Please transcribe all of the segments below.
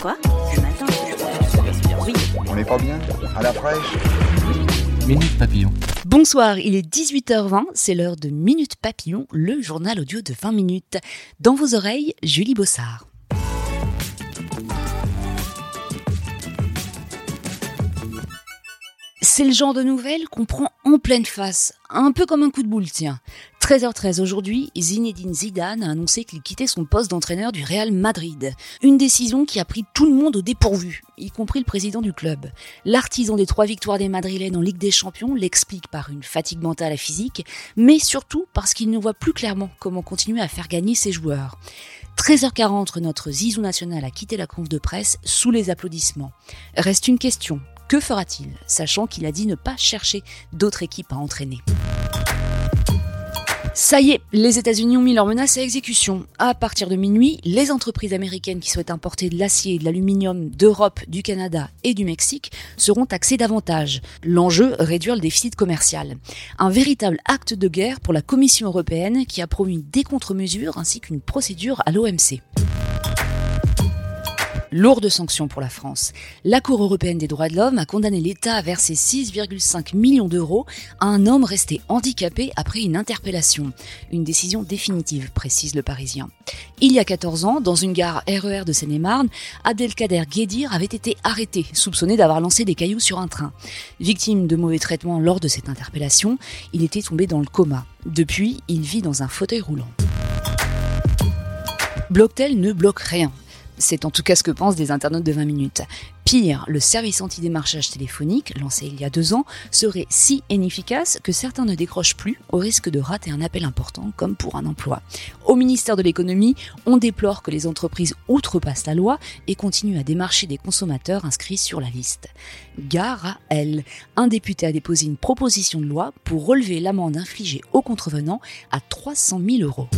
Quoi Ce matin Oui. On n'est pas bien À la fraîche Minute Papillon. Bonsoir, il est 18h20, c'est l'heure de Minute Papillon, le journal audio de 20 minutes. Dans vos oreilles, Julie Bossard. C'est le genre de nouvelles qu'on prend en pleine face, un peu comme un coup de boule, tiens. 13h13 aujourd'hui, Zinedine Zidane a annoncé qu'il quittait son poste d'entraîneur du Real Madrid. Une décision qui a pris tout le monde au dépourvu, y compris le président du club. L'artisan des trois victoires des Madrilènes en Ligue des Champions l'explique par une fatigue mentale et physique, mais surtout parce qu'il ne voit plus clairement comment continuer à faire gagner ses joueurs. 13h40, notre Zizou national a quitté la conf de presse sous les applaudissements. Reste une question, que fera-t-il, sachant qu'il a dit ne pas chercher d'autres équipes à entraîner? Ça y est, les États-Unis ont mis leurs menaces à exécution. À partir de minuit, les entreprises américaines qui souhaitent importer de l'acier et de l'aluminium d'Europe, du Canada et du Mexique seront taxées davantage. L'enjeu, réduire le déficit commercial. Un véritable acte de guerre pour la Commission européenne qui a promu des contre-mesures ainsi qu'une procédure à l'OMC. Lourde sanction pour la France. La Cour européenne des droits de l'homme a condamné l'État à verser 6,5 millions d'euros à un homme resté handicapé après une interpellation. Une décision définitive, précise le Parisien. Il y a 14 ans, dans une gare RER de Seine-et-Marne, Abdelkader Guedir avait été arrêté, soupçonné d'avoir lancé des cailloux sur un train. Victime de mauvais traitements lors de cette interpellation, il était tombé dans le coma. Depuis, il vit dans un fauteuil roulant. Blocktel ne bloque rien. C'est en tout cas ce que pensent des internautes de 20 minutes. Pire, le service anti-démarchage téléphonique, lancé il y a deux ans, serait si inefficace que certains ne décrochent plus au risque de rater un appel important comme pour un emploi. Au ministère de l'économie, on déplore que les entreprises outrepassent la loi et continuent à démarcher des consommateurs inscrits sur la liste. Gare à elle. Un député a déposé une proposition de loi pour relever l'amende infligée aux contrevenants à 300 000 euros.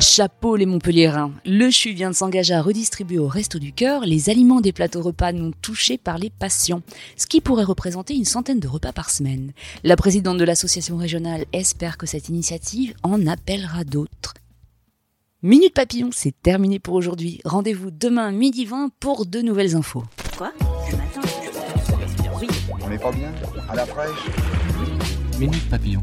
Chapeau les Montpelliérains. Le CHU vient de s'engager à redistribuer au Resto du Cœur les aliments des plateaux repas non touchés par les patients, ce qui pourrait représenter une centaine de repas par semaine. La présidente de l'association régionale espère que cette initiative en appellera d'autres. Minute Papillon, c'est terminé pour aujourd'hui. Rendez-vous demain midi 20 pour de nouvelles infos. Quoi? Ce matin? Oui. On n'est pas bien? À la fraîche? Minute Papillon.